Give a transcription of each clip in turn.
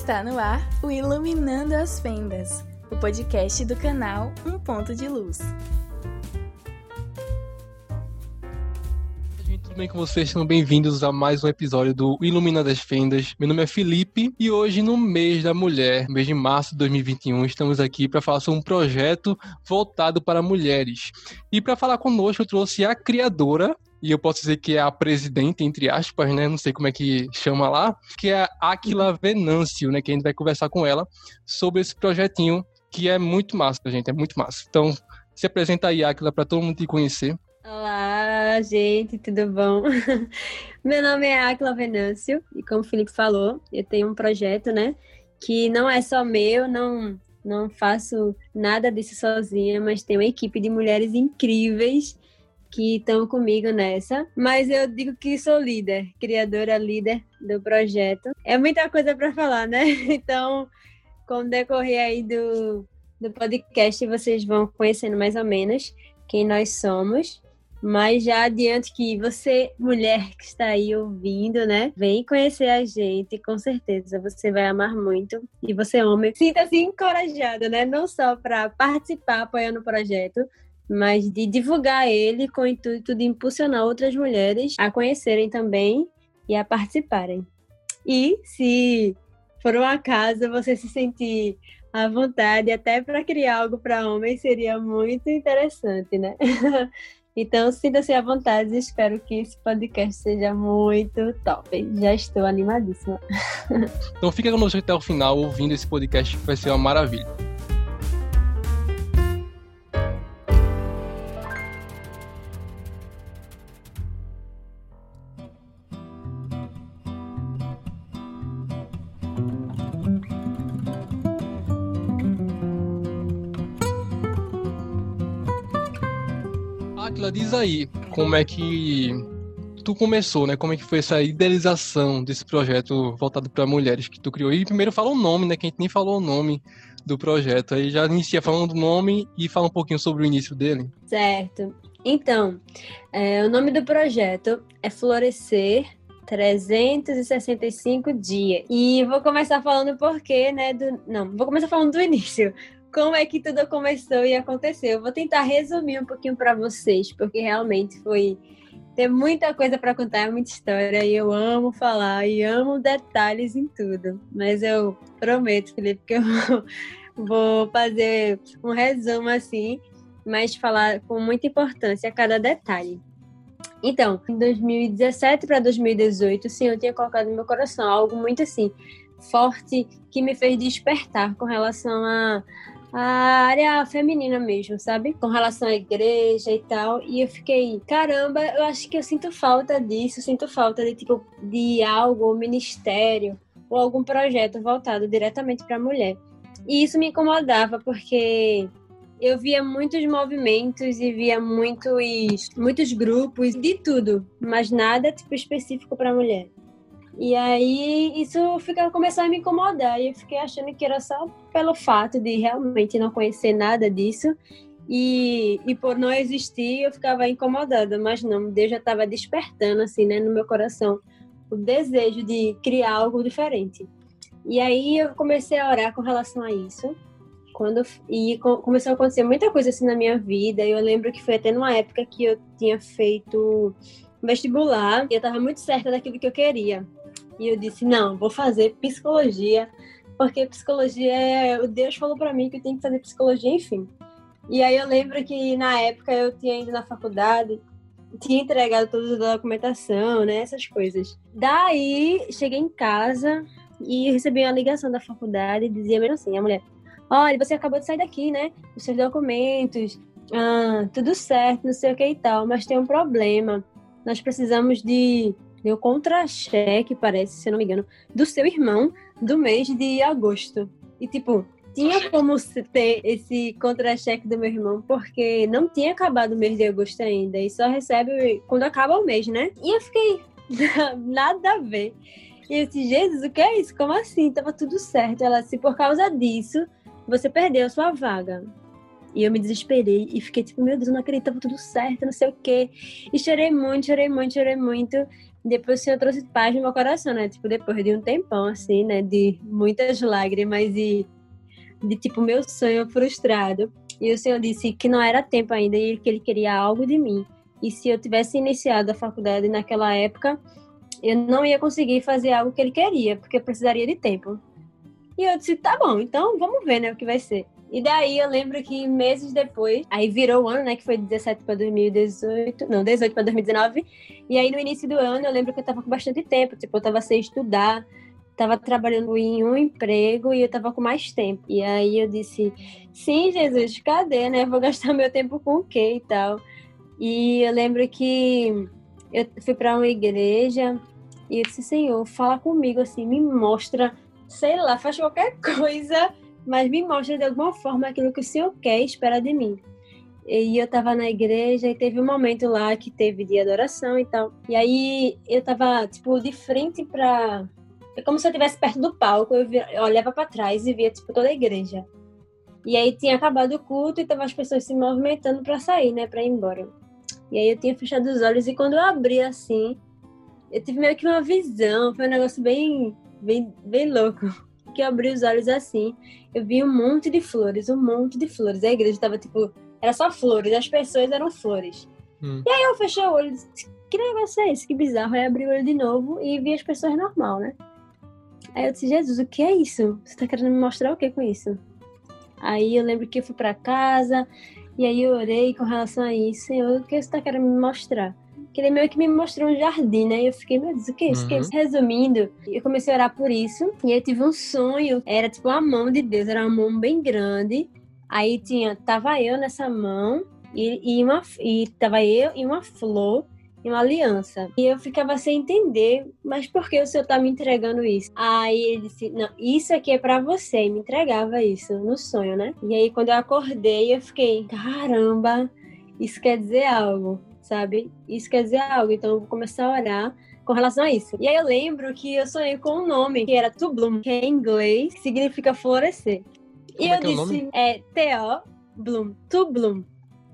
Está no ar o Iluminando as Fendas, o podcast do canal Um Ponto de Luz. Tudo bem com vocês? Sejam bem-vindos a mais um episódio do Iluminando as Fendas. Meu nome é Felipe e hoje, no mês da mulher, mês de março de 2021, estamos aqui para falar sobre um projeto voltado para mulheres. E para falar conosco, eu trouxe a criadora e eu posso dizer que é a presidente, entre aspas, né? Não sei como é que chama lá, que é a Aquila Venâncio, né? Que a gente vai conversar com ela sobre esse projetinho que é muito massa, gente, é muito massa. Então, se apresenta aí, Aquila, para todo mundo te conhecer. Olá, gente, tudo bom? Meu nome é Aquila Venâncio e como o Felipe falou, eu tenho um projeto, né, que não é só meu, não não faço nada disso sozinha, mas tenho uma equipe de mulheres incríveis que estão comigo nessa. Mas eu digo que sou líder, criadora líder do projeto. É muita coisa para falar, né? Então, com o decorrer aí do, do podcast, vocês vão conhecendo mais ou menos quem nós somos. Mas já adiante que você, mulher que está aí ouvindo, né? Vem conhecer a gente, com certeza você vai amar muito. E você, homem, sinta-se encorajado, né? Não só para participar apoiando o projeto, mas de divulgar ele com o intuito de impulsionar outras mulheres a conhecerem também e a participarem. E se por um acaso você se sentir à vontade até para criar algo para homens, seria muito interessante, né? Então, sinta-se à vontade. Espero que esse podcast seja muito top. Já estou animadíssima. Então, fica conosco até o final, ouvindo esse podcast, que vai ser uma maravilha. Diz aí como é que tu começou, né? Como é que foi essa idealização desse projeto voltado para mulheres que tu criou? E primeiro fala o nome, né? Que a gente nem falou o nome do projeto. Aí já inicia falando do nome e fala um pouquinho sobre o início dele. Certo. Então, é, o nome do projeto é Florescer 365 dias. E vou começar falando por quê, né? Do... Não, vou começar falando do início como é que tudo começou e aconteceu. Eu vou tentar resumir um pouquinho para vocês, porque realmente foi tem muita coisa para contar, é muita história e eu amo falar e amo detalhes em tudo. Mas eu prometo, Felipe, que eu vou fazer um resumo assim, mas falar com muita importância cada detalhe. Então, em 2017 para 2018, sim, eu tinha colocado no meu coração algo muito assim forte que me fez despertar com relação a a área feminina mesmo, sabe? Com relação à igreja e tal. E eu fiquei, caramba, eu acho que eu sinto falta disso, sinto falta de tipo de algo, ministério, ou algum projeto voltado diretamente para a mulher. E isso me incomodava porque eu via muitos movimentos e via muitos muitos grupos de tudo, mas nada tipo específico para mulher. E aí isso fica, começou a me incomodar e eu fiquei achando que era só pelo fato de realmente não conhecer nada disso e, e por não existir eu ficava incomodada, mas não, Deus já estava despertando assim, né, no meu coração o desejo de criar algo diferente. E aí eu comecei a orar com relação a isso. Quando e começou a acontecer muita coisa assim na minha vida. Eu lembro que foi até numa época que eu tinha feito vestibular e eu estava muito certa daquilo que eu queria. E eu disse: não, vou fazer psicologia, porque psicologia é. Deus falou para mim que eu tenho que fazer psicologia, enfim. E aí eu lembro que na época eu tinha ido na faculdade, tinha entregado toda a documentação, né? Essas coisas. Daí cheguei em casa e recebi uma ligação da faculdade e dizia mesmo assim: a mulher, olha, você acabou de sair daqui, né? Os seus documentos, ah, tudo certo, não sei o que e tal, mas tem um problema. Nós precisamos de deu contra-cheque, parece, se eu não me engano, do seu irmão do mês de agosto. E, tipo, tinha como ter esse contra-cheque do meu irmão, porque não tinha acabado o mês de agosto ainda, e só recebe quando acaba o mês, né? E eu fiquei, nada a ver. E eu disse, Jesus, o que é isso? Como assim? Tava tudo certo. Ela disse, por causa disso, você perdeu a sua vaga. E eu me desesperei e fiquei tipo, meu Deus, não acredito, tava tudo certo, não sei o quê. E chorei muito, chorei muito, chorei muito. Depois o Senhor trouxe paz no meu coração, né? Tipo, depois de um tempão, assim, né? De muitas lágrimas e de, tipo, meu sonho frustrado. E o Senhor disse que não era tempo ainda e que Ele queria algo de mim. E se eu tivesse iniciado a faculdade naquela época, eu não ia conseguir fazer algo que Ele queria, porque eu precisaria de tempo. E eu disse, tá bom, então vamos ver, né, o que vai ser. E daí eu lembro que meses depois, aí virou o ano, né, que foi 17 para 2018, não, 18 para 2019. E aí no início do ano eu lembro que eu tava com bastante tempo, tipo, eu tava sem estudar, tava trabalhando em um emprego e eu tava com mais tempo. E aí eu disse: "Sim, Jesus, cadê, né? Vou gastar meu tempo com o quê e tal?" E eu lembro que eu fui para uma igreja e eu disse: "Senhor, fala comigo assim, me mostra, sei lá, faz qualquer coisa mas me mostra de alguma forma aquilo que o Senhor quer e espera de mim. E eu tava na igreja e teve um momento lá que teve de adoração e tal. E aí eu tava, tipo, de frente pra. É como se eu estivesse perto do palco, eu, via, eu olhava para trás e via, tipo, toda a igreja. E aí tinha acabado o culto e tava as pessoas se movimentando para sair, né, para ir embora. E aí eu tinha fechado os olhos e quando eu abri assim, eu tive meio que uma visão, foi um negócio bem, bem, bem louco que eu abri os olhos assim, eu vi um monte de flores, um monte de flores. A igreja tava tipo, era só flores, as pessoas eram flores. Hum. E aí eu fechei o olho e disse, que negócio é esse? Que bizarro. Aí abri o olho de novo e vi as pessoas normal, né? Aí eu disse, Jesus, o que é isso? Você tá querendo me mostrar o que com isso? Aí eu lembro que eu fui para casa e aí eu orei com relação a isso. Senhor, o que você tá querendo me mostrar? Que ele meio que me mostrou um jardim, né? E eu fiquei, meu Deus, o que é isso? Uhum. Que é isso? Resumindo, eu comecei a orar por isso. E eu tive um sonho. Era tipo a mão de Deus, era uma mão bem grande. Aí tinha, tava eu nessa mão e, e, uma, e tava eu e uma flor e uma aliança. E eu ficava sem entender, mas por que o senhor tá me entregando isso? Aí ele disse, não, isso aqui é para você. E me entregava isso no sonho, né? E aí quando eu acordei, eu fiquei, caramba, isso quer dizer algo sabe? Isso quer dizer algo, então eu vou começar a orar com relação a isso. E aí eu lembro que eu sonhei com um nome que era To Bloom, que é em inglês significa florescer. E Como eu é disse, é, T-O Bloom, To Bloom.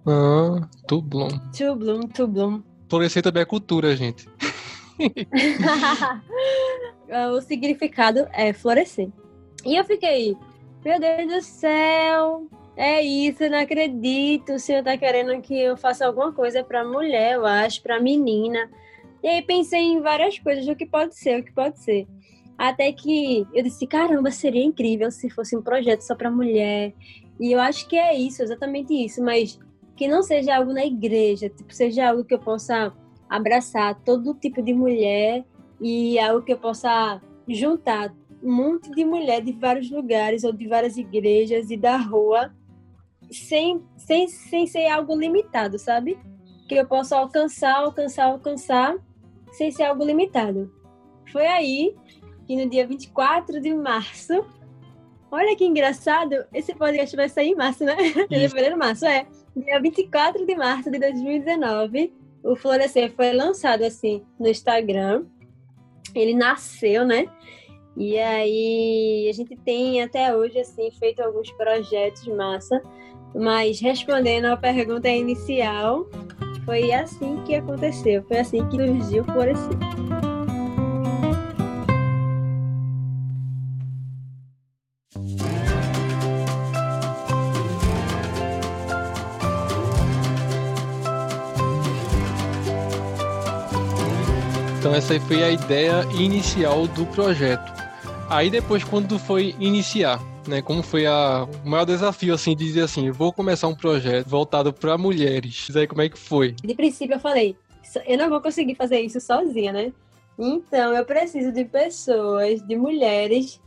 Ah, To Bloom. To Bloom, To Bloom. Florescer também é cultura, gente. o significado é florescer. E eu fiquei, meu Deus do céu, é isso, eu não acredito. O senhor tá querendo que eu faça alguma coisa para mulher, eu acho, para menina. E aí pensei em várias coisas, o que pode ser, o que pode ser. Até que eu disse, caramba, seria incrível se fosse um projeto só para mulher. E eu acho que é isso, exatamente isso, mas que não seja algo na igreja, tipo, seja algo que eu possa abraçar todo tipo de mulher e algo que eu possa juntar um monte de mulher de vários lugares ou de várias igrejas e da rua sem, sem, sem ser algo limitado, sabe? Que eu possa alcançar, alcançar, alcançar, sem ser algo limitado. Foi aí que no dia 24 de março, olha que engraçado, esse podcast vai sair em março, né? Fevereiro, março, é. Dia 24 de março de 2019, o Florescer foi lançado assim no Instagram. Ele nasceu, né? E aí a gente tem até hoje assim feito alguns projetos massa. Mas respondendo à pergunta inicial, foi assim que aconteceu, foi assim que surgiu o Florescer. Então essa aí foi a ideia inicial do projeto. Aí depois quando foi iniciar, né? Como foi a, o maior desafio, assim, de dizer assim, vou começar um projeto voltado para mulheres. Isso aí como é que foi? De princípio eu falei, eu não vou conseguir fazer isso sozinha, né? Então eu preciso de pessoas, de mulheres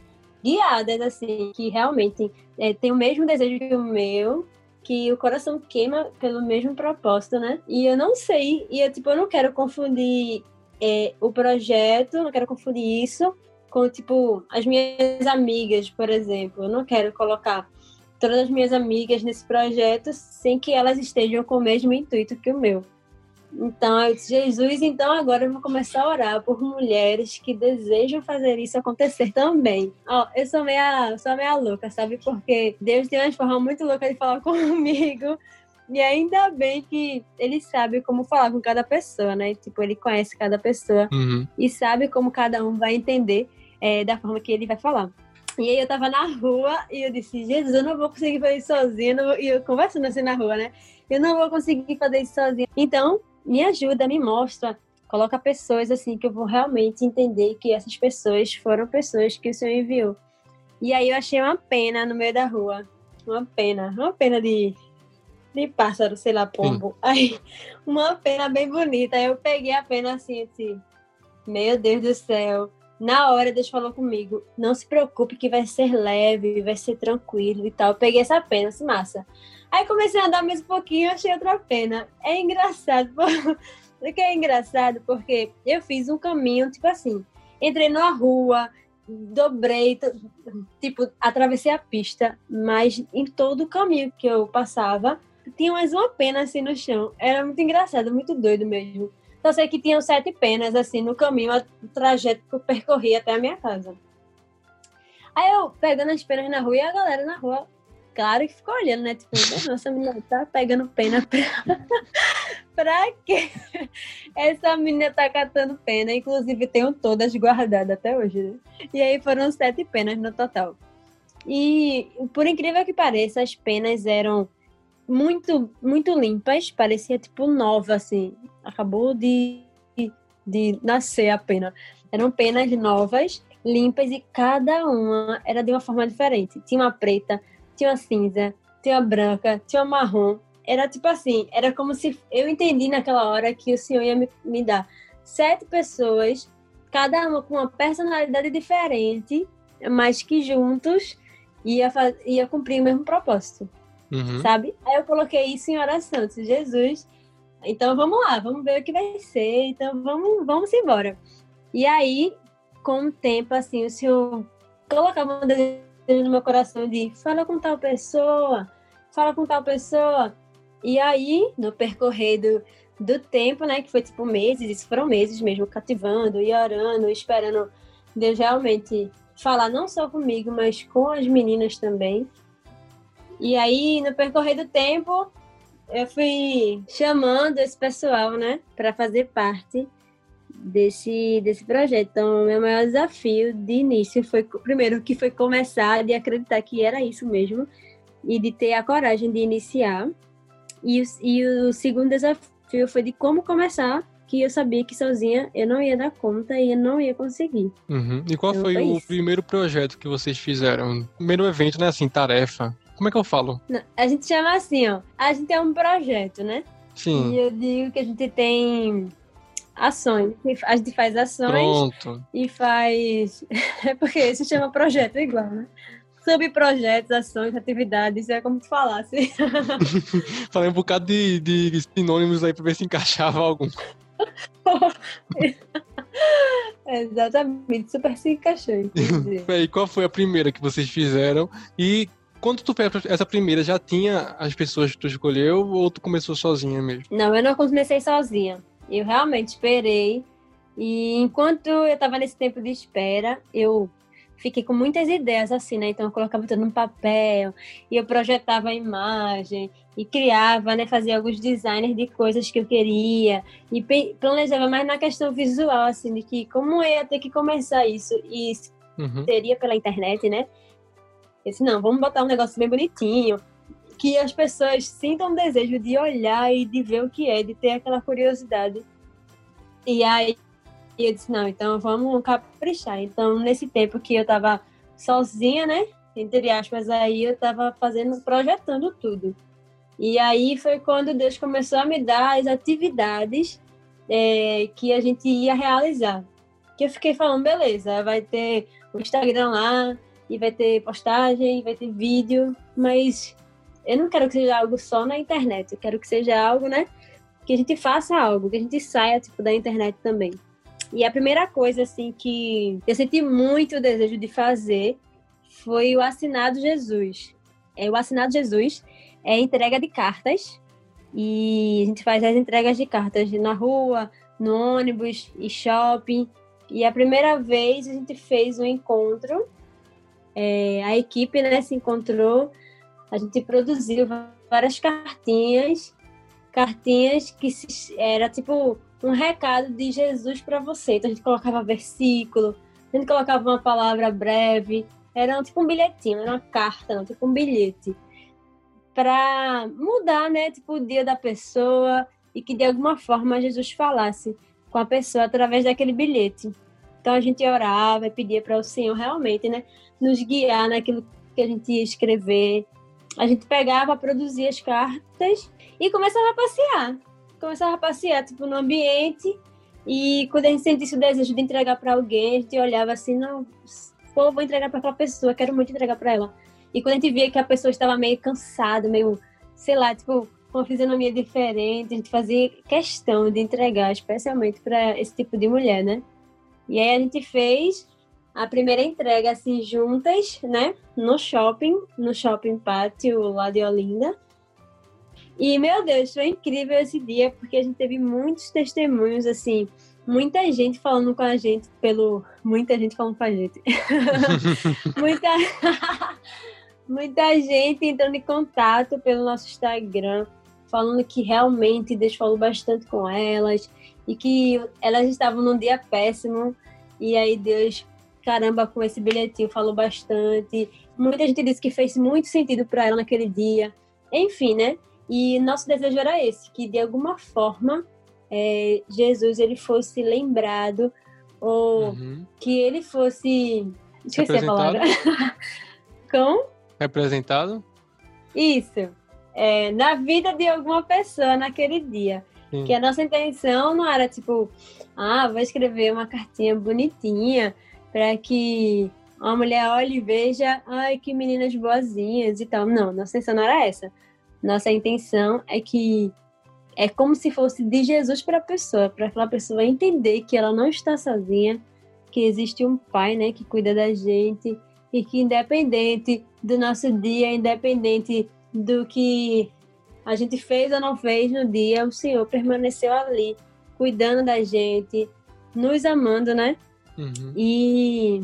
guiadas, assim, que realmente é, têm o mesmo desejo que o meu, que o coração queima pelo mesmo propósito, né? E eu não sei, e eu, tipo, eu não quero confundir é, o projeto, não quero confundir isso com, tipo, as minhas amigas, por exemplo. Eu não quero colocar todas as minhas amigas nesse projeto sem que elas estejam com o mesmo intuito que o meu. Então, eu disse, Jesus, então agora eu vou começar a orar por mulheres que desejam fazer isso acontecer também. Ó, eu sou meia, sou meia louca, sabe? Porque Deus tem uma forma muito louca de falar comigo. E ainda bem que ele sabe como falar com cada pessoa, né? Tipo, ele conhece cada pessoa Uhum. e sabe como cada um vai entender é, da forma que ele vai falar. E aí eu tava na rua e eu disse, Jesus, eu não vou conseguir fazer isso vou- E eu conversando assim na rua, né? Eu não vou conseguir fazer isso sozinha. Então, me ajuda, me mostra, coloca pessoas assim que eu vou realmente entender que essas pessoas foram pessoas que o Senhor enviou. E aí eu achei uma pena no meio da rua. Uma pena, uma pena de, de pássaro, sei lá, pombo. Aí, uma pena bem bonita. Aí eu peguei a pena assim, assim, meu Deus do céu. Na hora Deus falou comigo, não se preocupe que vai ser leve, vai ser tranquilo e tal. Eu peguei essa pena, assim, massa. Aí comecei a andar mais um pouquinho, achei outra pena. É engraçado, porque é engraçado porque eu fiz um caminho, tipo assim, entrei numa rua, dobrei, tipo, atravessei a pista, mas em todo o caminho que eu passava, tinha mais uma pena assim no chão. Era muito engraçado, muito doido mesmo. Só sei que tinham sete penas assim no caminho, o trajeto que eu percorri até a minha casa. Aí eu pegando as penas na rua e a galera na rua, claro que ficou olhando, né? Tipo, nossa, menina tá pegando pena pra, pra quê? Essa menina tá catando pena, inclusive tenho todas guardadas até hoje, né? E aí foram sete penas no total. E por incrível que pareça, as penas eram muito, muito limpas, parecia tipo nova, assim. Acabou de, de nascer a pena. Eram penas novas, limpas, e cada uma era de uma forma diferente. Tinha uma preta, tinha uma cinza, tinha uma branca, tinha uma marrom. Era tipo assim, era como se eu entendi naquela hora que o Senhor ia me, me dar sete pessoas, cada uma com uma personalidade diferente, mas que juntos ia, ia cumprir o mesmo propósito Uhum. sabe? Aí eu coloquei isso em oração, disse, Jesus, então vamos lá, vamos ver o que vai ser, então vamos, vamos embora. E aí, com o tempo, assim, o Senhor colocava um desejo no meu coração de fala com tal pessoa, fala com tal pessoa. E aí, no percorrer do, do tempo, né, que foi tipo meses, isso foram meses mesmo, cativando e orando, esperando Deus realmente falar não só comigo, mas com as meninas também. E aí, no percorrer do tempo, eu fui chamando esse pessoal, né, para fazer parte desse, desse projeto. Então, meu maior desafio de início foi, primeiro, que foi começar de acreditar que era isso mesmo e de ter a coragem de iniciar. E, o- e o segundo desafio foi de como começar, que eu sabia que sozinha eu não ia dar conta e eu não ia conseguir. Uhum. E qual Então, foi foi o isso. primeiro projeto que vocês fizeram? Primeiro evento, né? Assim, tarefa. Como é que eu falo? Não, A gente chama assim, ó, a gente é um projeto, né? Sim. E eu digo que a gente tem ações. A gente faz ações Pronto. e faz. É porque se chama projeto igual, né? Subprojetos, ações, atividades, é como tu falasse. Falei um bocado de, de sinônimos aí pra ver se encaixava algum. Exatamente, super se encaixou. E qual foi a primeira que vocês fizeram? E quando tu fez essa primeira, já tinha as pessoas que tu escolheu ou tu começou sozinha mesmo? Não, eu não comecei sozinha. Eu realmente esperei. E enquanto eu tava nesse tempo de espera, eu fiquei com muitas ideias assim, né? Então eu colocava tudo no papel e eu projetava a imagem e criava, né? Fazia alguns designers de coisas que eu queria e planejava mais na questão visual, assim, de que como eu ia ter que começar isso e Uhum. seria pela internet, né? Eu disse, não, vamos botar um negócio bem bonitinho, que as pessoas sintam o desejo de olhar e de ver o que é, de ter aquela curiosidade. E aí eu disse, não, então vamos caprichar. Então, nesse tempo que eu tava sozinha, né? Entre aspas, aí eu tava fazendo, projetando tudo. E aí foi quando Deus começou a me dar as atividades é, que a gente ia realizar. Que eu fiquei falando, beleza, vai ter o Instagram lá, e vai ter postagem, vai ter vídeo, mas eu não quero que seja algo só na internet, eu quero que seja algo, né? Que a gente faça algo, que a gente saia, tipo, da internet também. E a primeira coisa, assim, que eu senti muito o desejo de fazer foi o Assinado Jesus. É, o Assinado Jesus é entrega de cartas, e a gente faz as entregas de cartas na rua, no ônibus e shopping. E a primeira vez a gente fez um encontro, é, a equipe né, se encontrou a gente produziu várias cartinhas, cartinhas que se, era tipo um recado de Jesus para você. Então a gente colocava versículo, a gente colocava uma palavra breve, era tipo um bilhetinho, era uma carta, não, tipo um bilhete. Para mudar, né, tipo o dia da pessoa e que de alguma forma Jesus falasse com a pessoa através daquele bilhete. Então a gente orava e pedia para o Senhor realmente, né, nos guiar naquilo que a gente ia escrever. A gente pegava, produzia as cartas e começava a passear. Começava a passear, tipo, no ambiente. E quando a gente sentisse o desejo de entregar para alguém, a gente olhava assim, não, pô, vou entregar para aquela pessoa, quero muito entregar para ela. E quando a gente via que a pessoa estava meio cansada, meio, sei lá, tipo, com uma fisionomia diferente, a gente fazia questão de entregar, especialmente para esse tipo de mulher, né? E aí a gente fez a primeira entrega assim juntas, né, no shopping, no shopping pátio lá de Olinda. E meu Deus, foi incrível esse dia porque a gente teve muitos testemunhos assim, muita gente falando com a gente pelo muita gente falando com a gente. muita muita gente entrando em contato pelo nosso Instagram, falando que realmente Deus falou bastante com elas e que elas estavam num dia péssimo e aí Deus, caramba, com esse bilhetinho falou bastante. Muita gente disse que fez muito sentido para ela naquele dia. Enfim, né? E nosso desejo era esse, que de alguma forma é, Jesus ele fosse lembrado ou uhum. que ele fosse esqueci a palavra com representado isso é, na vida de alguma pessoa naquele dia. Sim. Que a nossa intenção não era tipo, ah, vou escrever uma cartinha bonitinha para que uma mulher olhe e veja, ai, que meninas boazinhas e tal. Não, nossa intenção não era essa. Nossa intenção é que é como se fosse de Jesus para a pessoa, para aquela pessoa entender que ela não está sozinha, que existe um pai, né, que cuida da gente e que independente do nosso dia, independente do que a gente fez ou não fez no dia, o Senhor permaneceu ali, cuidando da gente, nos amando, né? Uhum. E,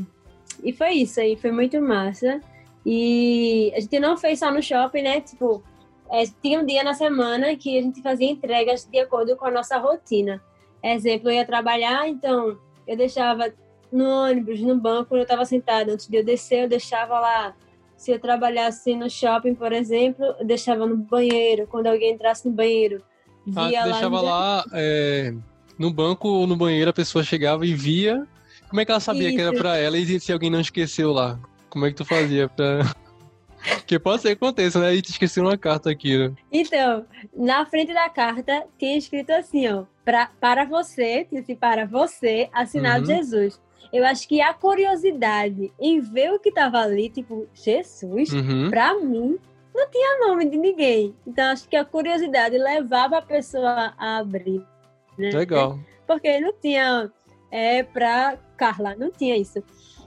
e foi isso aí, foi muito massa. E a gente não fez só no shopping, né? Tipo, é, tinha um dia na semana que a gente fazia entregas de acordo com a nossa rotina. Exemplo, eu ia trabalhar, então eu deixava no ônibus, no banco, quando eu estava sentada. Antes de eu descer, eu deixava lá se eu trabalhasse no shopping, por exemplo, eu deixava no banheiro. Quando alguém entrasse no banheiro, ah, via ah, lá. Deixava lá é, no banco ou no banheiro, a pessoa chegava e via. Como é que ela sabia Isso. que era pra ela e se alguém não esqueceu lá? Como é que tu fazia pra. Que pode ser que aconteça, né? E te esqueceu uma carta aqui, né? Então, na frente da carta tinha escrito assim, ó. Pra, para você, tinha assim, para você, assinado uhum. Jesus eu acho que a curiosidade em ver o que tava ali, tipo, Jesus, uhum. pra mim, não tinha nome de ninguém. Então, acho que a curiosidade levava a pessoa a abrir. Né? Legal. Porque não tinha é, pra Carla, não tinha isso.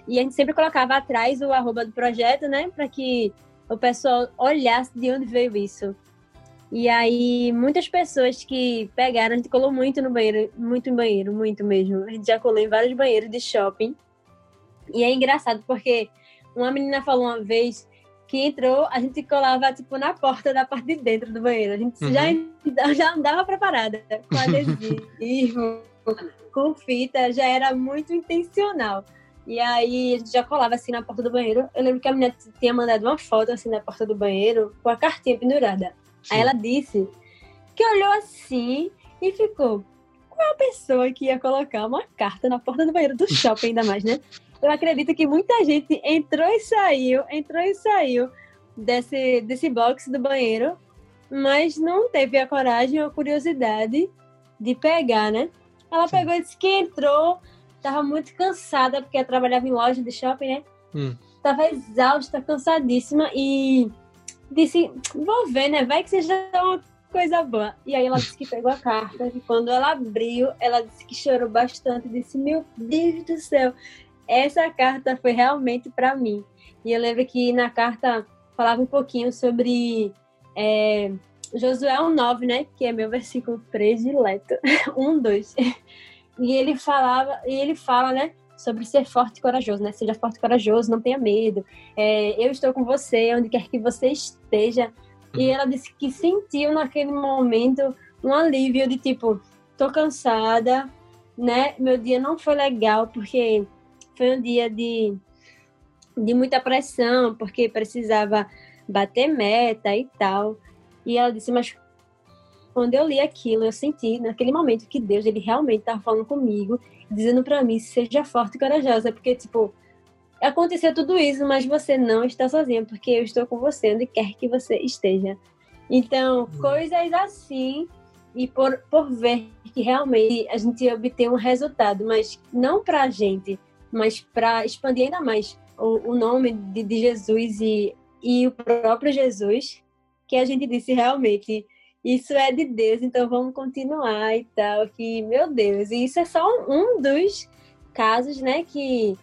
E a gente sempre colocava atrás o arroba do projeto, né? Para que o pessoal olhasse de onde veio isso. E aí, muitas pessoas que pegaram, a gente colou muito no banheiro, muito em banheiro, muito mesmo. A gente já colou em vários banheiros de shopping. E é engraçado porque uma menina falou uma vez que entrou, a gente colava tipo na porta da parte de dentro do banheiro. A gente uhum. já, já andava preparada com adesivo, com fita, já era muito intencional. E aí a gente já colava assim na porta do banheiro. Eu lembro que a menina tinha mandado uma foto assim na porta do banheiro com a cartinha pendurada. Sim. Aí ela disse que olhou assim e ficou. Qual a pessoa que ia colocar uma carta na porta do banheiro do shopping, ainda mais, né? Eu acredito que muita gente entrou e saiu, entrou e saiu desse, desse box do banheiro, mas não teve a coragem ou a curiosidade de pegar, né? Ela pegou e disse que entrou, tava muito cansada, porque trabalhava em loja de shopping, né? Hum. Tava exausta, cansadíssima e disse, vou ver, né? Vai que seja uma coisa boa. E aí ela disse que pegou a carta e quando ela abriu, ela disse que chorou bastante. Disse, meu Deus do céu, essa carta foi realmente para mim. E eu lembro que na carta falava um pouquinho sobre é, Josué 1,9, né? Que é meu versículo predileto. 1, 2. E ele falava, e ele fala, né? Sobre ser forte e corajoso, né? Seja forte e corajoso, não tenha medo. É, eu estou com você, onde quer que você esteja. E uhum. ela disse que sentiu naquele momento um alívio de tipo, tô cansada, né? Meu dia não foi legal porque foi um dia de, de muita pressão, porque precisava bater meta e tal. E ela disse, mas quando eu li aquilo, eu senti naquele momento que Deus, ele realmente estava falando comigo, dizendo para mim, seja forte e corajosa, porque tipo, aconteceu tudo isso, mas você não está sozinha, porque eu estou com você onde quer que você esteja. Então, hum. coisas assim e por, por ver que realmente a gente obtém um resultado, mas não para a gente, mas para expandir ainda mais o, o nome de, de, Jesus e, e o próprio Jesus, que a gente disse realmente isso é de Deus, então vamos continuar e tal, que meu Deus, e isso é só um dos casos, né, que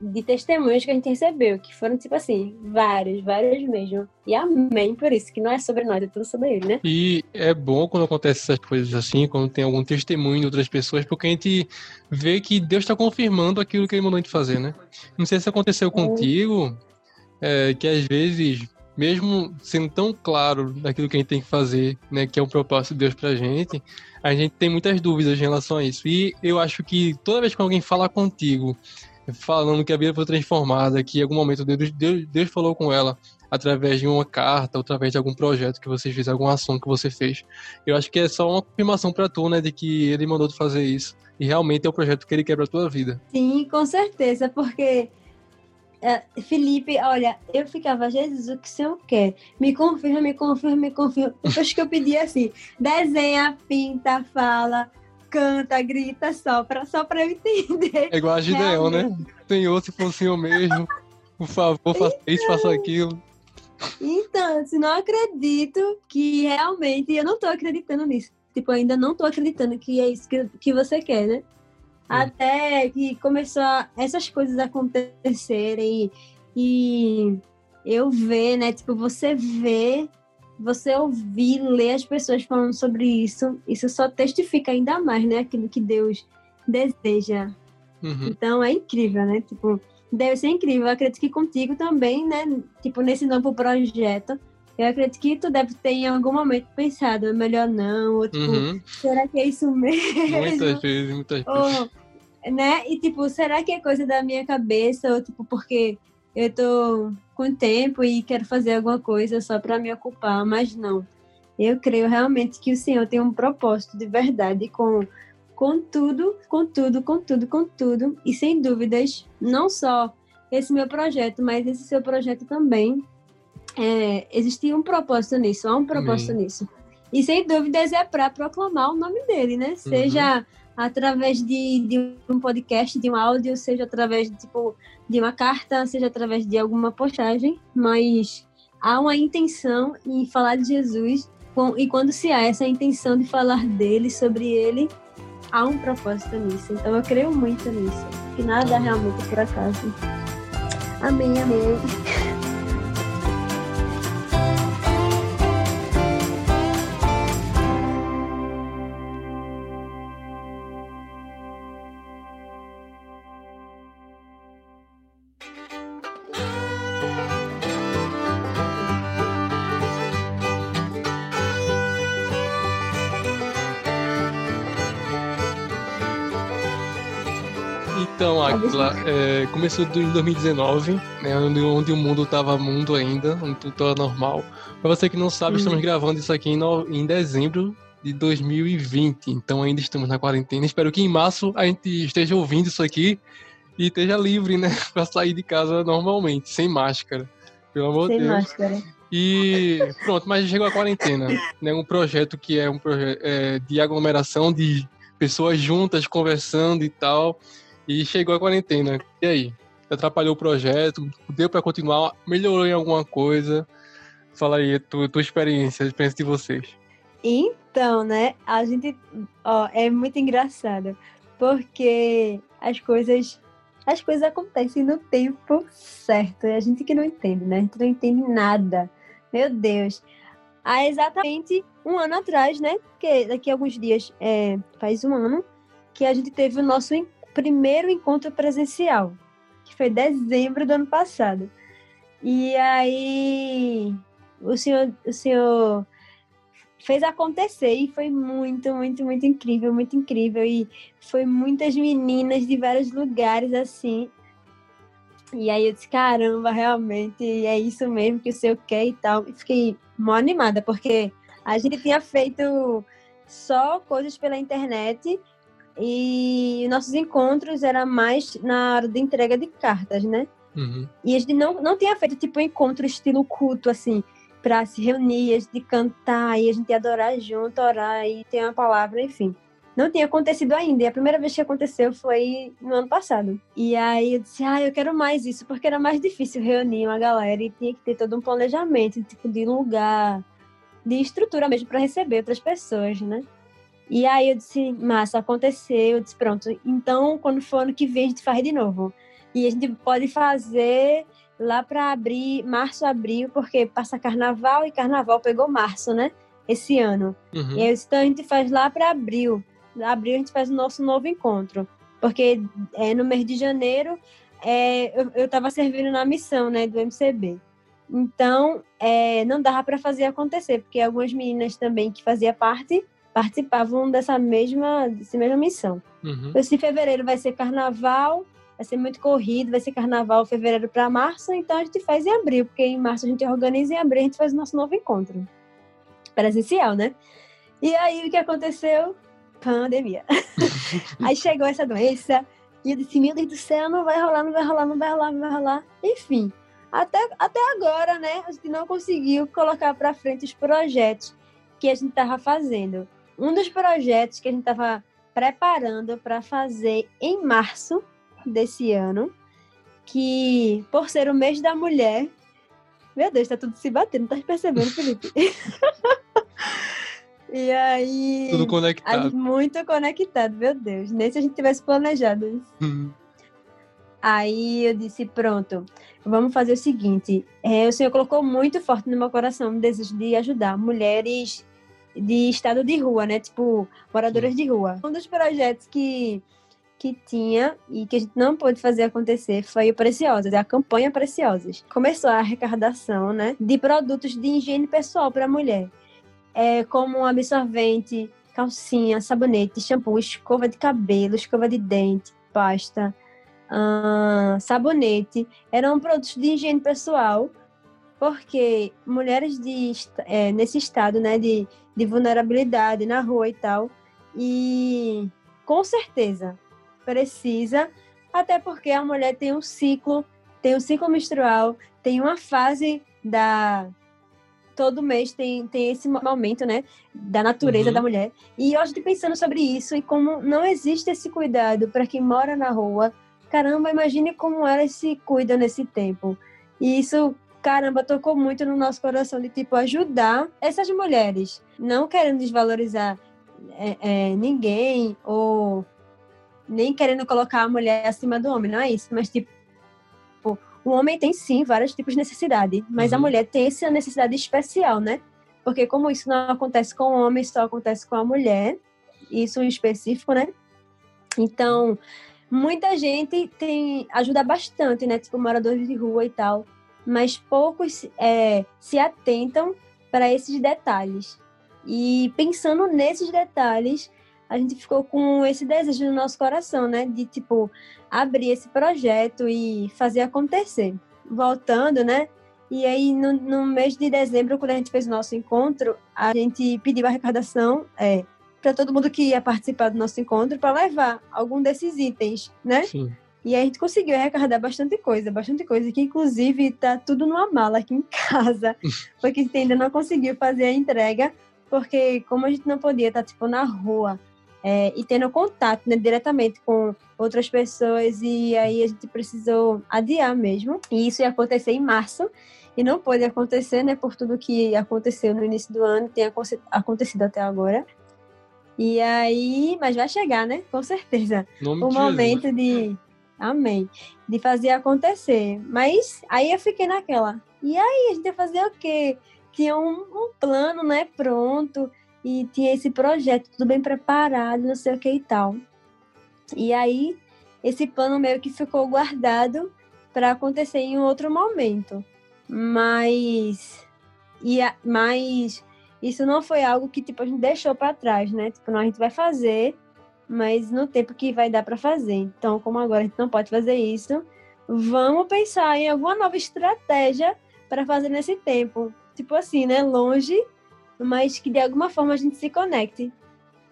de testemunhos que a gente recebeu, que foram, tipo assim, vários, vários mesmo. E amém por isso, que não é sobre nós, é tudo sobre ele, né? E é bom quando acontece essas coisas assim, quando tem algum testemunho de outras pessoas, porque a gente vê que Deus está confirmando aquilo que ele mandou a gente fazer, né? Não sei se aconteceu contigo, é, que às vezes, mesmo sendo tão claro daquilo que a gente tem que fazer, né, que é um propósito de Deus pra gente, a gente tem muitas dúvidas em relação a isso. E eu acho que toda vez que alguém fala contigo falando que a Bíblia foi transformada, que em algum momento Deus, Deus, Deus falou com ela através de uma carta, ou através de algum projeto que você fez, alguma ação que você fez. Eu acho que é só uma confirmação para tu, né, de que ele mandou tu fazer isso. E realmente é o projeto que ele quer pra tua vida. Sim, com certeza, porque Felipe, olha, eu ficava, Jesus, o que o senhor quer? Me confirma, me confirma, me confirma. Depois que eu pedi assim, desenha, pinta, fala, canta, grita, sopra, só para eu entender. É igual a Gideão, né? Senhor, se fosse eu mesmo, por favor, faça então, isso, faça aquilo. Então, se não acredito que realmente, eu não tô acreditando nisso. Tipo, ainda não tô acreditando que é isso que, que você quer, né? Até que começou a, essas coisas acontecerem e, e eu ver, né? Tipo, você vê você ouvir, ler as pessoas falando sobre isso, isso só testifica ainda mais, né? Aquilo que Deus deseja. Uhum. Então é incrível, né? Tipo, deve ser incrível. Eu acredito que contigo também, né? Tipo, nesse novo projeto, eu acredito que tu deve ter em algum momento pensado, é melhor não, ou tipo, uhum. será que é isso mesmo? Muitas vezes, muitas vezes. Ou, né? E tipo, será que é coisa da minha cabeça, ou tipo, porque eu tô com tempo e quero fazer alguma coisa só para me ocupar, mas não. Eu creio realmente que o Senhor tem um propósito de verdade com com tudo, com tudo, com tudo, com tudo, e sem dúvidas, não só esse meu projeto, mas esse seu projeto também. É, existia um propósito nisso, há um propósito Amém. nisso. E sem dúvidas é para proclamar o nome dele, né? Seja uhum através de, de um podcast, de um áudio, seja através de, tipo, de uma carta, seja através de alguma postagem, mas há uma intenção em falar de Jesus e quando se há essa intenção de falar dele, sobre ele, há um propósito nisso. Então eu creio muito nisso, que nada é realmente por acaso. Amém, amém. Então, Aquila, é, começou em 2019, né, onde, onde o mundo estava mundo ainda, onde tudo estava normal. Para você que não sabe, hum. estamos gravando isso aqui em, no, em dezembro de 2020, então ainda estamos na quarentena. Espero que em março a gente esteja ouvindo isso aqui e esteja livre, né, para sair de casa normalmente, sem máscara. Pelo amor de Deus. Máscara. E pronto, mas chegou a quarentena, né? Um projeto que é um projeto é, de aglomeração de pessoas juntas conversando e tal. E chegou a quarentena. E aí? Atrapalhou o projeto? Deu para continuar? Melhorou em alguma coisa? Fala aí, tua, tua experiência, a experiência de vocês. Então, né? A gente. Ó, é muito engraçado. Porque as coisas. As coisas acontecem no tempo certo. E a gente que não entende, né? A gente não entende nada. Meu Deus. Há exatamente um ano atrás, né? Que daqui a alguns dias, é, faz um ano, que a gente teve o nosso primeiro encontro presencial, que foi dezembro do ano passado. E aí o senhor, o senhor fez acontecer e foi muito, muito, muito incrível, muito incrível. E foi muitas meninas de vários lugares assim. E aí eu disse, caramba, realmente é isso mesmo que o senhor quer e tal. E fiquei mó animada, porque a gente tinha feito só coisas pela internet e nossos encontros era mais na hora de entrega de cartas, né? Uhum. E a gente não, não tinha feito tipo um encontro estilo culto, assim, para se reunir, a gente cantar e a gente adorar junto, orar e ter uma palavra, enfim. Não tinha acontecido ainda, e a primeira vez que aconteceu foi no ano passado. E aí eu disse, ah, eu quero mais isso, porque era mais difícil reunir uma galera e tinha que ter todo um planejamento, tipo, de lugar, de estrutura mesmo para receber outras pessoas, né? E aí eu disse, massa, aconteceu, eu disse, pronto, então quando for ano que vem a gente faz de novo. E a gente pode fazer lá para abrir, março, abril, porque passa carnaval e carnaval pegou março, né? Esse ano. Uhum. E aí, então a gente faz lá para abril. Abril a gente faz o nosso novo encontro. Porque é, no mês de janeiro é, eu, eu tava servindo na missão, né, do MCB. Então, é, não dava para fazer acontecer, porque algumas meninas também que fazia parte participavam dessa mesma, dessa mesma missão. Uhum. Esse fevereiro vai ser carnaval, vai ser muito corrido, vai ser carnaval fevereiro para março, então a gente faz em abril, porque em março a gente organiza e em abril a gente faz o nosso novo encontro. Presencial, né? E aí o que aconteceu? Pandemia. aí chegou essa doença e eu disse, meu Deus do céu, não vai rolar, não vai rolar, não vai rolar, não vai rolar. Enfim, até, até agora, né, a gente não conseguiu colocar para frente os projetos que a gente estava fazendo. Um dos projetos que a gente estava preparando para fazer em março desse ano, que por ser o mês da mulher, meu Deus, tá tudo se batendo, tá percebendo, Felipe? e aí. Tudo conectado. Muito conectado, meu Deus. Nem se a gente tivesse planejado isso. Uhum. Aí eu disse, pronto, vamos fazer o seguinte. É, o Senhor colocou muito forte no meu coração o desejo de ajudar mulheres de estado de rua, né? Tipo, moradoras de rua. Um dos projetos que que tinha e que a gente não pôde fazer acontecer foi o Preciosas, a campanha Preciosas. Começou a arrecadação né, de produtos de higiene pessoal para mulher, é, como absorvente, calcinha, sabonete, shampoo, escova de cabelo, escova de dente, pasta, hum, sabonete. Eram produtos de higiene pessoal, porque mulheres de, é, nesse estado né, de, de vulnerabilidade na rua e tal, e com certeza precisa, até porque a mulher tem um ciclo, tem um ciclo menstrual, tem uma fase da todo mês tem, tem esse momento, né, da natureza uhum. da mulher. E eu estou pensando sobre isso e como não existe esse cuidado para quem mora na rua. Caramba, imagine como elas se cuidam nesse tempo. E isso, caramba, tocou muito no nosso coração de tipo ajudar essas mulheres, não querendo desvalorizar é, é, ninguém ou nem querendo colocar a mulher acima do homem, não é isso, mas tipo, o homem tem sim vários tipos de necessidade, mas uhum. a mulher tem essa necessidade especial, né? Porque como isso não acontece com o homem, só acontece com a mulher, isso em específico, né? Então, muita gente tem ajuda bastante, né? Tipo, moradores de rua e tal, mas poucos é, se atentam para esses detalhes. E pensando nesses detalhes, a gente ficou com esse desejo no nosso coração, né? De, tipo, abrir esse projeto e fazer acontecer. Voltando, né? E aí, no, no mês de dezembro, quando a gente fez o nosso encontro, a gente pediu a arrecadação é, para todo mundo que ia participar do nosso encontro para levar algum desses itens, né? Sim. E aí a gente conseguiu arrecadar bastante coisa, bastante coisa, que inclusive tá tudo numa mala aqui em casa, porque a gente ainda não conseguiu fazer a entrega, porque como a gente não podia estar, tá, tipo, na rua, é, e tendo contato né, diretamente com outras pessoas e aí a gente precisou adiar mesmo. E isso ia acontecer em março e não pôde acontecer, né, por tudo que aconteceu no início do ano, tem acontecido até agora. E aí, mas vai chegar, né? Com certeza. O momento Jesus. de Amém. De fazer acontecer. Mas aí eu fiquei naquela. E aí, a gente ia fazer o quê? Tinha um, um plano, né, pronto e tinha esse projeto tudo bem preparado, não sei o que e tal. E aí esse plano meio que ficou guardado para acontecer em outro momento. Mas e a, mas isso não foi algo que tipo a gente deixou para trás, né? Tipo, não, a gente vai fazer, mas no tempo que vai dar para fazer. Então, como agora a gente não pode fazer isso, vamos pensar em alguma nova estratégia para fazer nesse tempo. Tipo assim, né? Longe, mas que de alguma forma a gente se conecte.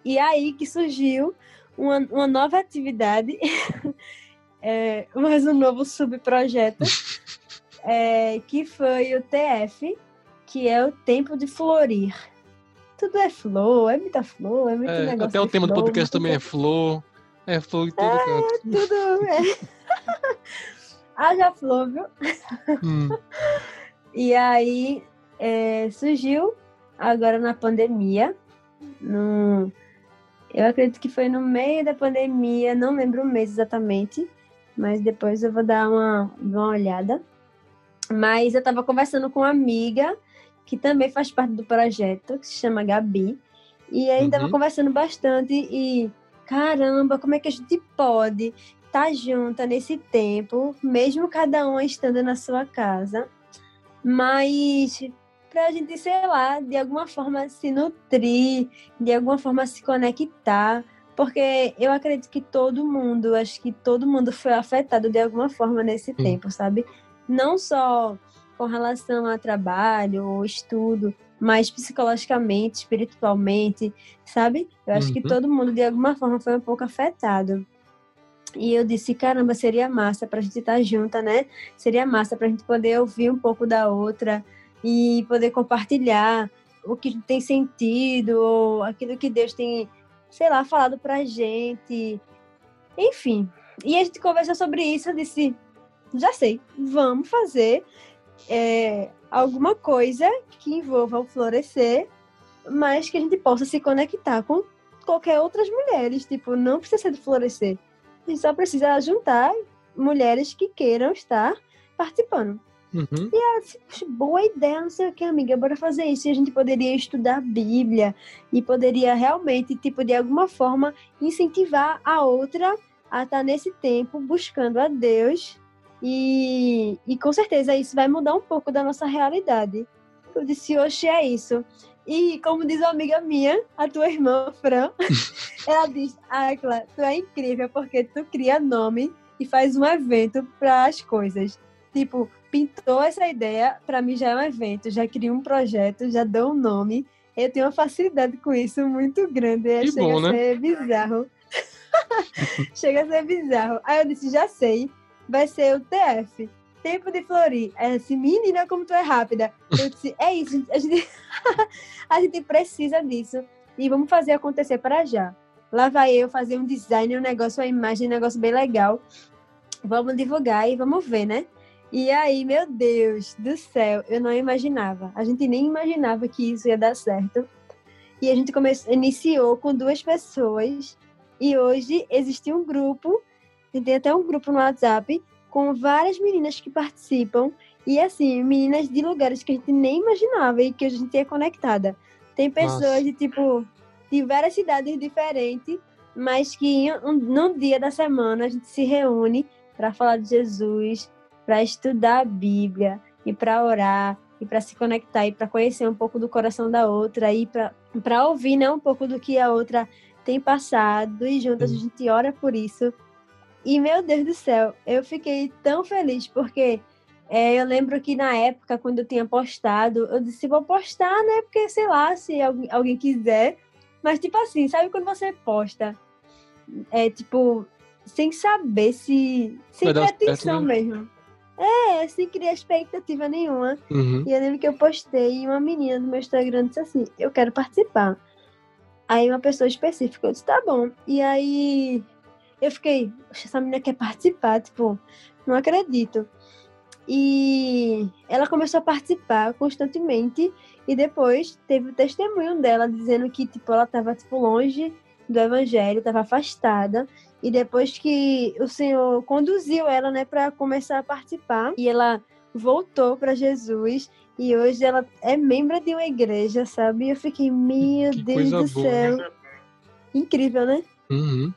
E aí que surgiu uma, uma nova atividade, é, mais um novo subprojeto, é, que foi o TF, que é o tempo de florir. Tudo é flor, é muita flor, é muito é, negócio. Até o tema flor, do podcast também é flor. É flor em todo é, canto. Tudo é. Haja flor, viu? Hum. E aí é, surgiu agora na pandemia. No, eu acredito que foi no meio da pandemia, não lembro o mês exatamente, mas depois eu vou dar uma, uma olhada. Mas eu estava conversando com uma amiga que também faz parte do projeto, que se chama Gabi, e a gente estava uhum. conversando bastante e caramba, como é que a gente pode estar tá junta nesse tempo, mesmo cada um estando na sua casa, mas para a gente, sei lá, de alguma forma se nutrir, de alguma forma se conectar, porque eu acredito que todo mundo, acho que todo mundo foi afetado de alguma forma nesse tempo, sabe? Não só com relação a trabalho ou estudo, mas psicologicamente, espiritualmente, sabe? Eu acho uhum. que todo mundo de alguma forma foi um pouco afetado. E eu disse, caramba, seria massa pra gente estar junta, né? Seria massa pra gente poder ouvir um pouco da outra e poder compartilhar o que tem sentido, ou aquilo que Deus tem, sei lá, falado pra gente. Enfim. E a gente conversou sobre isso, eu disse, já sei, vamos fazer é, alguma coisa que envolva o florescer, mas que a gente possa se conectar com qualquer outras mulheres. Tipo, não precisa ser de florescer. A gente só precisa juntar mulheres que queiram estar participando. Uhum. E ela disse, boa ideia, não sei o que, amiga, bora fazer isso. E a gente poderia estudar a Bíblia e poderia realmente, tipo, de alguma forma, incentivar a outra a estar nesse tempo buscando a Deus e, e com certeza isso vai mudar um pouco da nossa realidade. Eu disse, oxe, é isso. E como diz uma amiga minha, a tua irmã, Fran, ela diz, Acla, tu é incrível porque tu cria nome e faz um evento para as coisas. Tipo, pintou essa ideia, para mim já é um evento, já cria um projeto, já deu um nome. Eu tenho uma facilidade com isso muito grande. Que chega bom, a né? ser bizarro. chega a ser bizarro. Aí eu disse, já sei vai ser o TF. Tempo de florir. Ela disse, menina, como tu é rápida. Eu disse, é isso, a gente, a gente precisa disso. E vamos fazer acontecer para já. Lá vai eu fazer um design, um negócio, uma imagem, um negócio bem legal. Vamos divulgar e vamos ver, né? E aí, meu Deus do céu, eu não imaginava. A gente nem imaginava que isso ia dar certo. E a gente começou, iniciou com duas pessoas. E hoje existe um grupo tem até um grupo no WhatsApp com várias meninas que participam. E assim, meninas de lugares que a gente nem imaginava e que a gente é conectada. Tem pessoas Nossa. de tipo de várias cidades diferentes, mas que um, num dia da semana a gente se reúne para falar de Jesus, para estudar a Bíblia e para orar e para se conectar e para conhecer um pouco do coração da outra e para ouvir né, um pouco do que a outra tem passado e juntas a gente ora por isso e, meu Deus do céu, eu fiquei tão feliz, porque é, eu lembro que na época, quando eu tinha postado, eu disse, vou postar, né? Porque, sei lá, se alguém, alguém quiser. Mas, tipo assim, sabe quando você posta? É, tipo, sem saber se... Sem pretensão né? mesmo. É, sem criar expectativa nenhuma. Uhum. E eu lembro que eu postei e uma menina no meu Instagram disse assim, eu quero participar. Aí uma pessoa específica, eu disse, tá bom. E aí eu fiquei, essa menina quer participar, tipo, não acredito. E ela começou a participar constantemente e depois teve o testemunho dela dizendo que tipo ela estava tipo longe do evangelho, estava afastada e depois que o Senhor conduziu ela, né, para começar a participar e ela voltou para Jesus e hoje ela é membro de uma igreja, sabe? E eu fiquei, meu que Deus do boa, céu. Né? Incrível, né? Uhum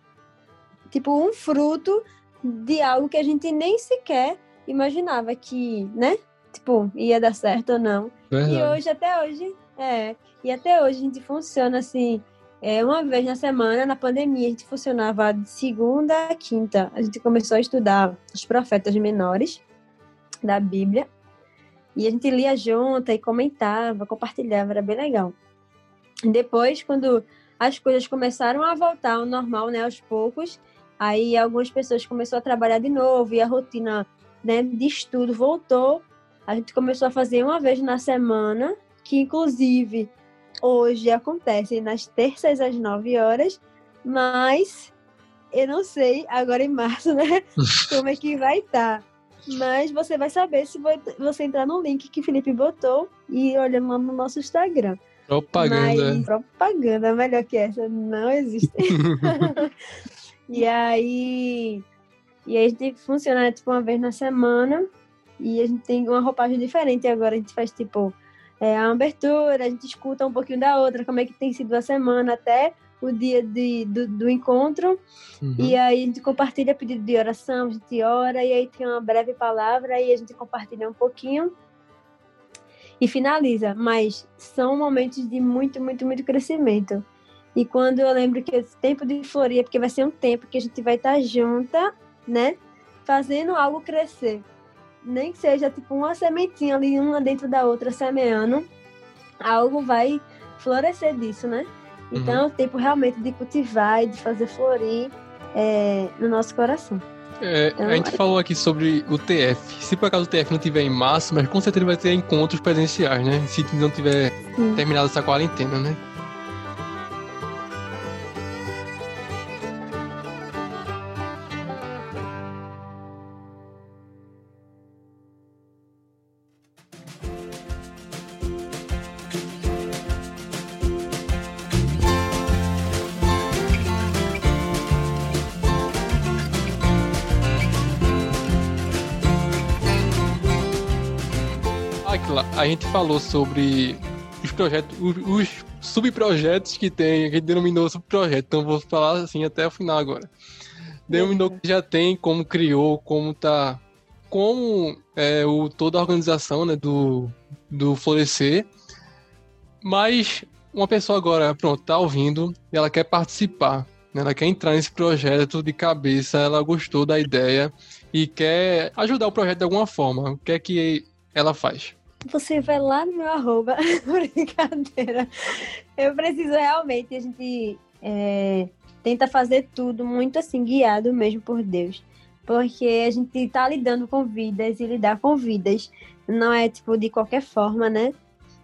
tipo um fruto de algo que a gente nem sequer imaginava que, né? Tipo, ia dar certo ou não. Verdade. E hoje, até hoje, é. E até hoje a gente funciona assim, é, uma vez na semana, na pandemia, a gente funcionava de segunda a quinta. A gente começou a estudar os profetas menores da Bíblia. E a gente lia junto e comentava, compartilhava, era bem legal. Depois, quando as coisas começaram a voltar ao normal, né, aos poucos, aí algumas pessoas começaram a trabalhar de novo e a rotina né, de estudo voltou. A gente começou a fazer uma vez na semana, que inclusive hoje acontece nas terças às 9 horas, mas eu não sei agora em março, né, como é que vai estar. Tá. Mas você vai saber se você entrar no link que o Felipe botou e olhando lá no nosso Instagram. Propaganda. Mas, propaganda melhor que essa não existe. e aí. E aí a gente funciona tipo uma vez na semana. E a gente tem uma roupagem diferente agora. A gente faz tipo é, a abertura, a gente escuta um pouquinho da outra, como é que tem sido a semana até o dia de, do, do encontro. Uhum. E aí a gente compartilha pedido de oração, a gente ora, e aí tem uma breve palavra, e a gente compartilha um pouquinho e finaliza. Mas são momentos de muito, muito, muito crescimento. E quando eu lembro que esse tempo de floria, porque vai ser um tempo que a gente vai estar junta, né? Fazendo algo crescer nem que seja tipo uma sementinha ali, uma dentro da outra, semeando, algo vai florescer disso, né? Então uhum. é o tempo realmente de cultivar e de fazer florir é, no nosso coração. É, então, a gente é... falou aqui sobre o TF. Se por acaso o TF não tiver em março, mas com certeza vai ter encontros presenciais, né? Se não tiver Sim. terminado essa quarentena, né? A gente falou sobre os projetos, os, os subprojetos que tem, a gente denominou subprojeto, então vou falar assim até o final agora. Denominou que já tem, como criou, como tá, como é, o, toda a organização né, do, do Florescer, mas uma pessoa agora, pronto, tá ouvindo e ela quer participar, né, ela quer entrar nesse projeto de cabeça, ela gostou da ideia e quer ajudar o projeto de alguma forma. O que é que ela faz? Você vai lá no meu arroba. Brincadeira. Eu preciso realmente, a gente é, tenta fazer tudo muito assim, guiado mesmo por Deus. Porque a gente tá lidando com vidas e lidar com vidas não é tipo de qualquer forma, né?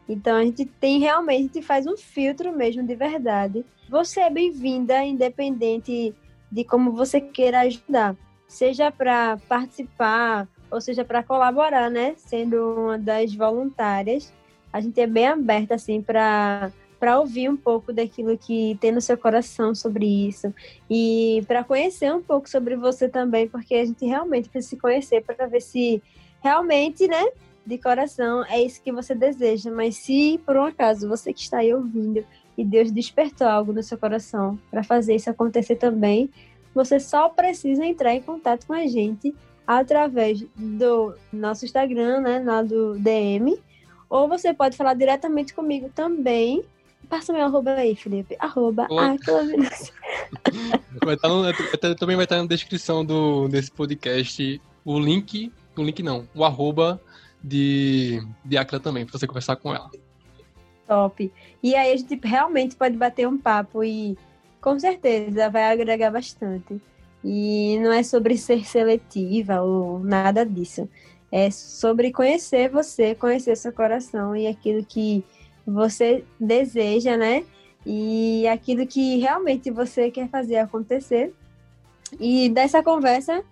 Então a gente tem realmente, a gente faz um filtro mesmo de verdade. Você é bem-vinda, independente de como você queira ajudar. Seja para participar ou seja, para colaborar, né? Sendo uma das voluntárias, a gente é bem aberta assim para para ouvir um pouco daquilo que tem no seu coração sobre isso e para conhecer um pouco sobre você também, porque a gente realmente precisa se conhecer para ver se realmente, né, de coração é isso que você deseja, mas se por um acaso você que está aí ouvindo e Deus despertou algo no seu coração para fazer isso acontecer também, você só precisa entrar em contato com a gente através do nosso Instagram, né, lá do DM, ou você pode falar diretamente comigo também. Passa meu arroba aí, Felipe. Arroba vai estar no, Também vai estar na descrição do, desse podcast o link, o link não, o arroba de, de Acla também, para você conversar com ela. Top. E aí a gente realmente pode bater um papo e com certeza vai agregar bastante. E não é sobre ser seletiva ou nada disso. É sobre conhecer você, conhecer seu coração e aquilo que você deseja, né? E aquilo que realmente você quer fazer acontecer. E dessa conversa,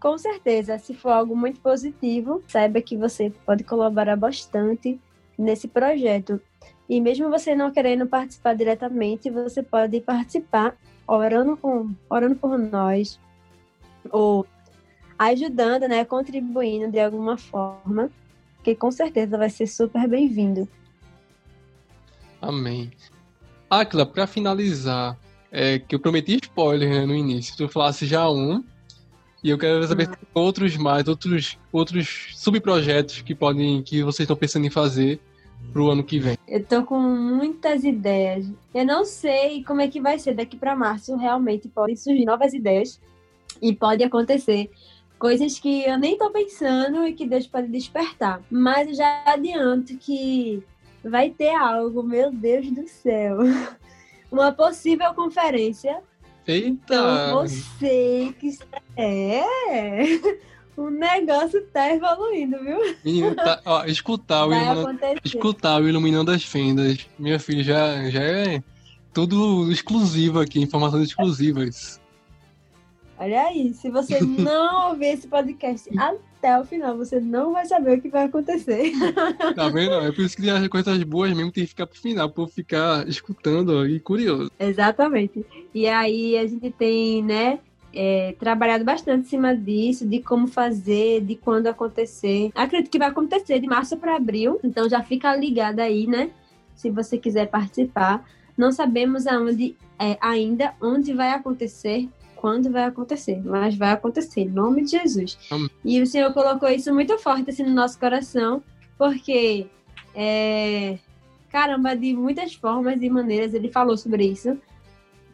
com certeza, se for algo muito positivo, saiba que você pode colaborar bastante nesse projeto. E mesmo você não querendo participar diretamente, você pode participar orando, com, orando por nós, ou ajudando, né, contribuindo de alguma forma, que com certeza vai ser super bem-vindo. Amém. Aquila, para finalizar, é, que eu prometi spoiler né, no início, tu falasse já um, E eu quero saber se tem outros mais, outros, outros subprojetos que podem, que vocês estão pensando em fazer pro ano que vem. Eu tô com muitas ideias. Eu não sei como é que vai ser daqui para março. Realmente podem surgir novas ideias e pode acontecer coisas que eu nem tô pensando e que Deus pode despertar. Mas eu já adianto que vai ter algo, meu Deus do céu. Uma possível conferência. Eita! Então, você que. É! O negócio tá evoluindo, viu? Menino, tá, ó, escutar, o escutar o Iluminando as Fendas. Minha filha já, já é tudo exclusivo aqui, informações exclusivas. Olha aí, se você não ouvir esse podcast até o final, você não vai saber o que vai acontecer. Tá vendo? É por isso que as coisas boas mesmo tem que ficar pro final, pra eu ficar escutando ó, e curioso. Exatamente. E aí a gente tem, né, é, trabalhado bastante em cima disso, de como fazer, de quando acontecer. Acredito que vai acontecer de março para abril, então já fica ligado aí, né? Se você quiser participar. Não sabemos aonde é, ainda onde vai acontecer, quando vai acontecer, mas vai acontecer, em nome de Jesus. Amém. E o Senhor colocou isso muito forte assim no nosso coração, porque é, caramba, de muitas formas e maneiras ele falou sobre isso.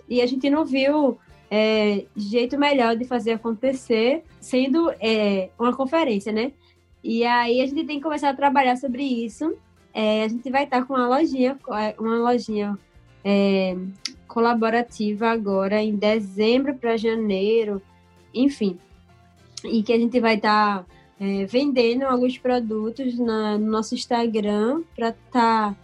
E a gente não viu é, jeito melhor de fazer acontecer sendo é, uma conferência, né? E aí a gente tem que começar a trabalhar sobre isso. É, a gente vai estar com uma lojinha, uma lojinha é, colaborativa agora em dezembro para janeiro, enfim. E que a gente vai estar é, vendendo alguns produtos na- no nosso Instagram para estar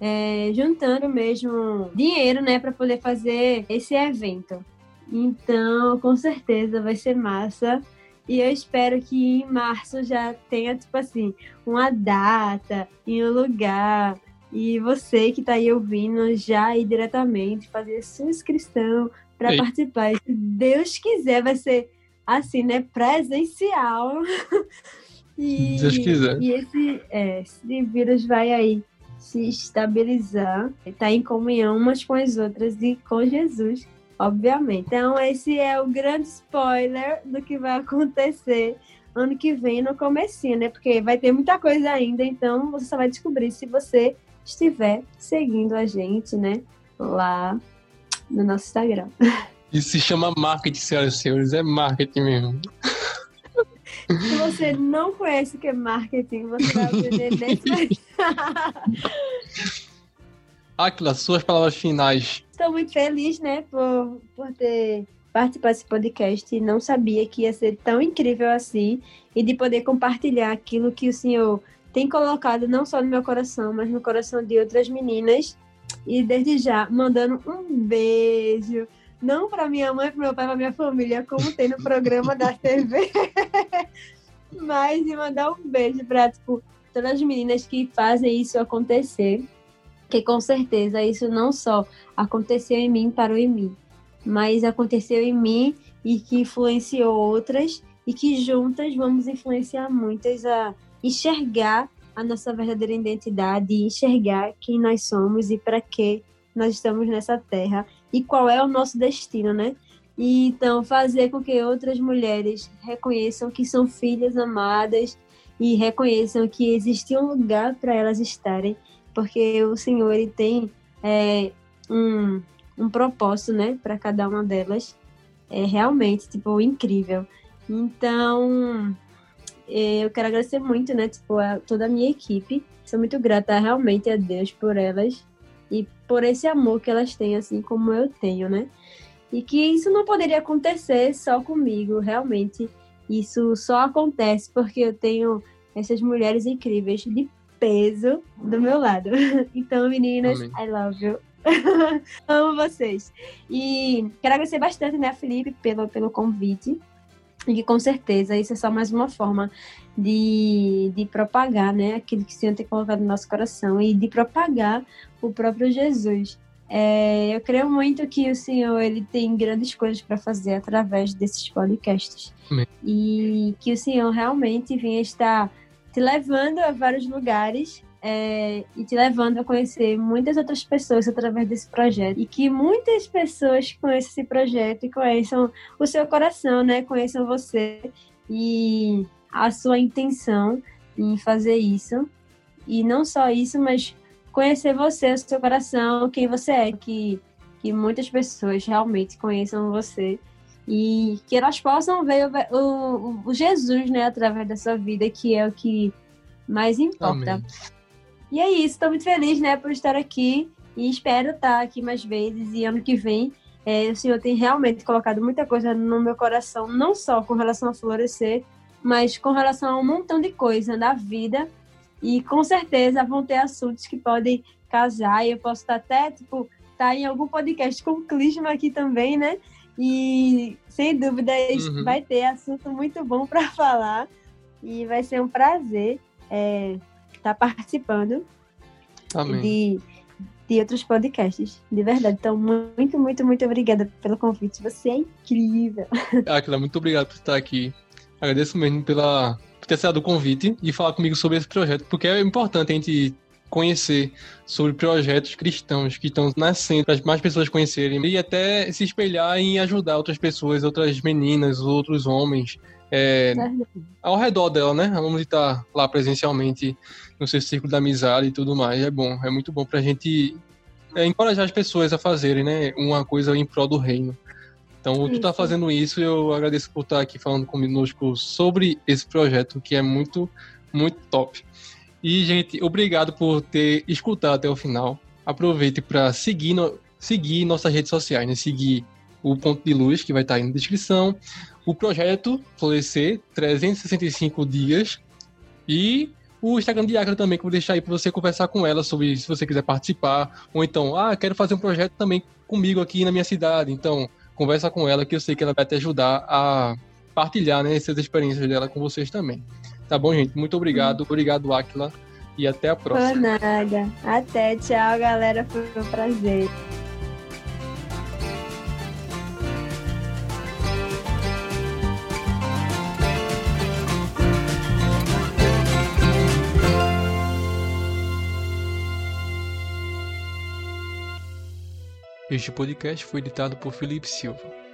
é, juntando mesmo dinheiro, né, para poder fazer esse evento. Então, com certeza vai ser massa. E eu espero que em março já tenha, tipo assim, uma data e um lugar. E você que tá aí ouvindo já ir diretamente fazer sua inscrição para participar. E Se Deus quiser, vai ser assim, né? Presencial. E, Se Deus quiser. E esse, é, esse vírus vai aí se estabilizar, tá em comunhão umas com as outras e com Jesus, obviamente. Então, esse é o grande spoiler do que vai acontecer ano que vem no comecinho, né? Porque vai ter muita coisa ainda, então você só vai descobrir se você estiver seguindo a gente, né? Lá no nosso Instagram. Isso se chama marketing, senhoras e senhores. É marketing mesmo. Se você não conhece o que é marketing, você vai aprender nesse Aquila, suas palavras finais. Estou muito feliz, né, por, por ter participado desse podcast e não sabia que ia ser tão incrível assim e de poder compartilhar aquilo que o Senhor tem colocado não só no meu coração, mas no coração de outras meninas. E desde já, mandando um beijo, não para minha mãe, para meu pai, para minha família, como tem no programa da TV, mas de mandar um beijo para tipo, todas as meninas que fazem isso acontecer. Que com certeza isso não só aconteceu em mim, parou em mim, mas aconteceu em mim e que influenciou outras e que juntas vamos influenciar muitas a enxergar a nossa verdadeira identidade, enxergar quem nós somos e para que nós estamos nessa terra e qual é o nosso destino, né? E então fazer com que outras mulheres reconheçam que são filhas amadas e reconheçam que existe um lugar para elas estarem porque o Senhor ele tem é, um, um propósito, né, para cada uma delas. É realmente, tipo, incrível. Então, é, eu quero agradecer muito, né, tipo, a toda a minha equipe. Sou muito grata realmente a Deus por elas e por esse amor que elas têm, assim como eu tenho, né? E que isso não poderia acontecer só comigo, realmente. Isso só acontece porque eu tenho essas mulheres incríveis de peso do meu lado. Então, meninas, Amém. I love you. Amo vocês. E quero agradecer bastante, né, Felipe, pelo, pelo convite. E que com certeza isso é só mais uma forma de, de propagar, né, aquilo que o Senhor tem colocado no nosso coração e de propagar o próprio Jesus. É, eu creio muito que o Senhor ele tem grandes coisas para fazer através desses podcasts. Amém. E que o Senhor realmente venha estar te levando a vários lugares é, e te levando a conhecer muitas outras pessoas através desse projeto. E que muitas pessoas conheçam esse projeto e conheçam o seu coração, né? Conheçam você e a sua intenção em fazer isso. E não só isso, mas conhecer você, o seu coração, quem você é, que, que muitas pessoas realmente conheçam você e que elas possam ver o, o, o Jesus, né, através da sua vida, que é o que mais importa. Amém. E é isso, estou muito feliz, né, por estar aqui e espero estar aqui mais vezes e ano que vem é, o Senhor tem realmente colocado muita coisa no meu coração, não só com relação a florescer, mas com relação a um montão de coisa na vida. E com certeza vão ter assuntos que podem casar. E eu posso estar até, tipo, estar tá em algum podcast com o Clisma aqui também, né? E sem dúvida uhum. vai ter assunto muito bom para falar. E vai ser um prazer é, estar participando Amém. de de outros podcasts. De verdade. Então, muito, muito, muito obrigada pelo convite. Você é incrível. Aquila, muito obrigado por estar aqui. Agradeço mesmo pela, por ter aceitado o convite e falar comigo sobre esse projeto, porque é importante a gente conhecer sobre projetos cristãos que estão nascendo para mais pessoas conhecerem e até se espelhar em ajudar outras pessoas, outras meninas, outros homens é, ao redor dela, né? Vamos estar lá presencialmente no seu círculo da amizade e tudo mais. É bom, é muito bom para a gente é, encorajar as pessoas a fazerem, né? Uma coisa em prol do reino. Então, tu está fazendo isso e eu agradeço por estar aqui falando conosco sobre esse projeto que é muito, muito top. E, gente, obrigado por ter escutado até o final. Aproveite para seguir, no, seguir nossas redes sociais, né? Seguir o Ponto de Luz, que vai estar aí na descrição. O projeto Florescer, 365 dias. E o Instagram de Acra também, que eu vou deixar aí para você conversar com ela sobre se você quiser participar. Ou então, ah, quero fazer um projeto também comigo aqui na minha cidade. Então, conversa com ela que eu sei que ela vai te ajudar a partilhar né, essas experiências dela com vocês também. Tá bom, gente? Muito obrigado. Obrigado, Aquila. E até a próxima. Por nada. Até. Tchau, galera. Foi um prazer. Este podcast foi editado por Felipe Silva.